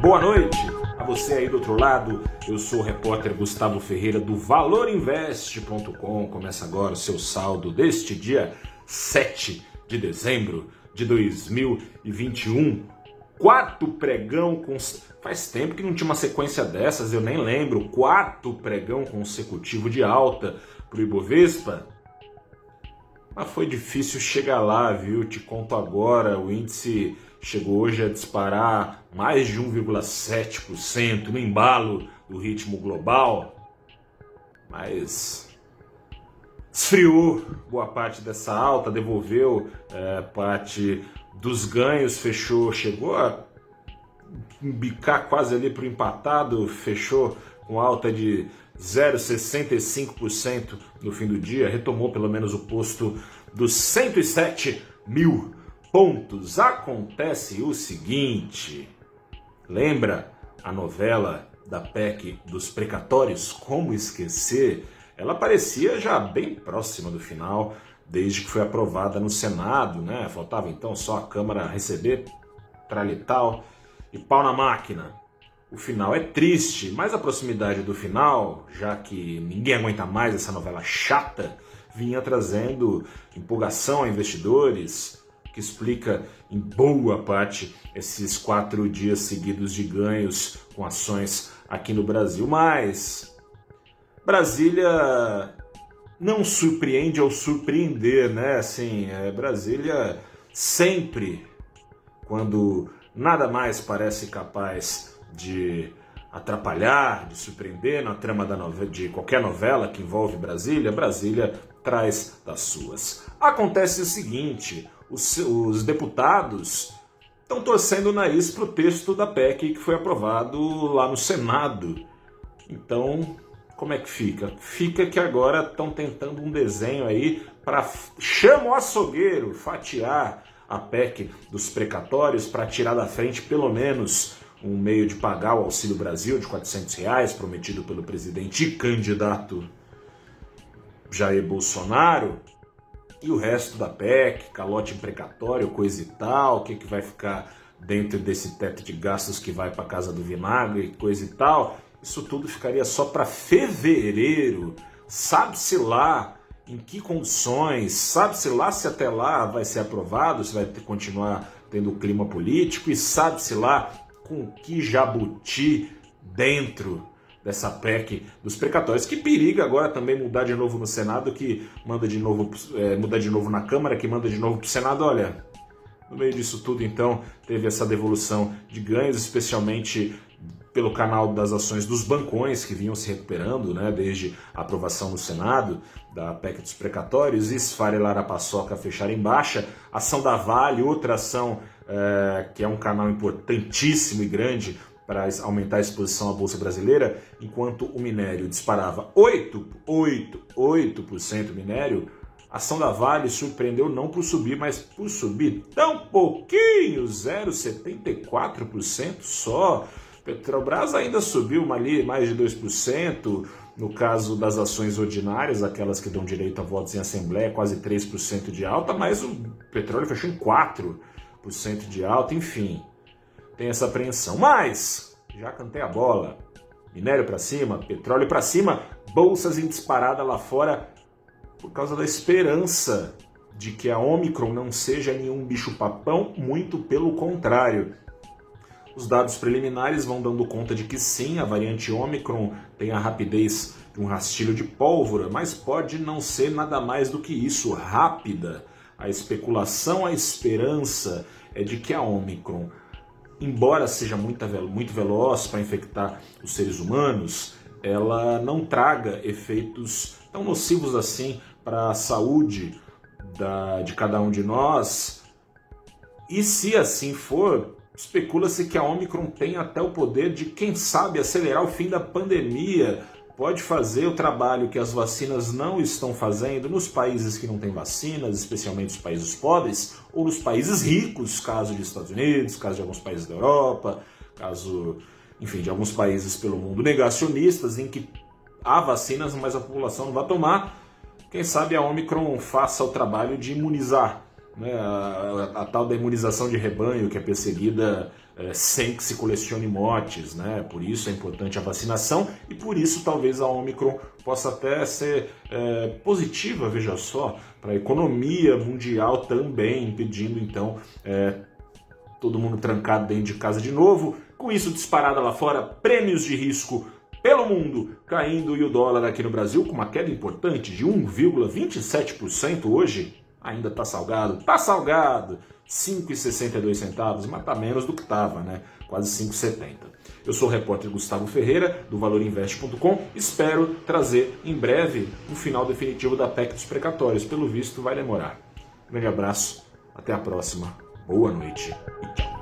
Boa noite a você aí do outro lado. Eu sou o repórter Gustavo Ferreira do valorinvest.com. Começa agora o seu saldo deste dia 7 de dezembro de 2021. Quarto pregão com. Faz tempo que não tinha uma sequência dessas, eu nem lembro. Quarto pregão consecutivo de alta para o Ibovespa. Mas foi difícil chegar lá, viu? Te conto agora, o índice chegou hoje a disparar mais de 1,7% no embalo do ritmo global, mas esfriou boa parte dessa alta, devolveu é, parte dos ganhos, fechou, chegou a bicar quase ali para o empatado, fechou com alta de 0,65% no fim do dia, retomou pelo menos o posto dos 107 mil pontos. Acontece o seguinte: lembra a novela da PEC dos precatórios? Como esquecer? Ela parecia já bem próxima do final, desde que foi aprovada no Senado, né? Faltava então só a Câmara receber, tralital e pau na máquina. O final é triste, mas a proximidade do final, já que ninguém aguenta mais essa novela chata, vinha trazendo empolgação a investidores, que explica em boa parte esses quatro dias seguidos de ganhos com ações aqui no Brasil. Mas Brasília não surpreende ao surpreender, né? Assim, é, Brasília sempre, quando nada mais parece capaz de atrapalhar, de surpreender na trama da novela, de qualquer novela que envolve Brasília, Brasília traz das suas. Acontece o seguinte: os, os deputados estão torcendo o nariz para o texto da PEC que foi aprovado lá no Senado. Então, como é que fica? Fica que agora estão tentando um desenho aí para chama o açougueiro fatiar a PEC dos precatórios para tirar da frente pelo menos um meio de pagar o Auxílio Brasil de 400 reais prometido pelo presidente e candidato Jair Bolsonaro e o resto da PEC, calote imprecatório, coisa e tal, o que, que vai ficar dentro desse teto de gastos que vai para casa do vinagre, coisa e tal, isso tudo ficaria só para fevereiro. Sabe-se lá em que condições, sabe-se lá se até lá vai ser aprovado, se vai continuar tendo clima político e sabe-se lá com que jabuti dentro dessa PEC dos precatórios, que periga agora também mudar de novo no Senado, que manda de novo, é, mudar de novo na Câmara, que manda de novo para o Senado. Olha, no meio disso tudo, então, teve essa devolução de ganhos, especialmente pelo canal das ações dos bancões que vinham se recuperando, né, desde a aprovação no Senado da PEC dos precatórios, e esfarelar a paçoca fechar em baixa, ação da Vale, outra ação é, que é um canal importantíssimo e grande para aumentar a exposição à Bolsa Brasileira, enquanto o minério disparava 8, 8, 8% minério, a ação da Vale surpreendeu não por subir, mas por subir tão pouquinho, 0,74% só. Petrobras ainda subiu ali mais de 2%, no caso das ações ordinárias, aquelas que dão direito a votos em assembleia, quase 3% de alta, mas o petróleo fechou em 4% de alta, enfim tem essa apreensão. Mas, já cantei a bola. Minério para cima, petróleo para cima, bolsas em disparada lá fora por causa da esperança de que a Omicron não seja nenhum bicho-papão, muito pelo contrário. Os dados preliminares vão dando conta de que sim, a variante Omicron tem a rapidez de um rastilho de pólvora, mas pode não ser nada mais do que isso, rápida. A especulação, a esperança é de que a Omicron embora seja muito, muito veloz para infectar os seres humanos, ela não traga efeitos tão nocivos assim para a saúde da, de cada um de nós. E se assim for, especula-se que a Omicron tem até o poder de, quem sabe, acelerar o fim da pandemia pode fazer o trabalho que as vacinas não estão fazendo nos países que não têm vacinas, especialmente os países pobres, ou nos países ricos, caso dos Estados Unidos, caso de alguns países da Europa, caso, enfim, de alguns países pelo mundo negacionistas, em que há vacinas, mas a população não vai tomar. Quem sabe a Omicron faça o trabalho de imunizar né, a, a, a, tal da imunização de rebanho que é perseguida é, sem que se colecione motes, né? Por isso é importante a vacinação e por isso talvez a Omicron possa até ser é, positiva, veja só, para a economia mundial também, impedindo então é, todo mundo trancado dentro de casa de novo. Com isso disparada lá fora, prêmios de risco pelo mundo caindo e o dólar aqui no Brasil com uma queda importante de 1,27% hoje ainda está salgado, está salgado, 5,62 centavos, mas está menos do que estava, né? Quase 5,70. Eu sou o repórter Gustavo Ferreira, do valorinvest.com. Espero trazer em breve o final definitivo da PEC dos precatórios. Pelo visto, vai demorar. Grande abraço, até a próxima, boa noite e tchau.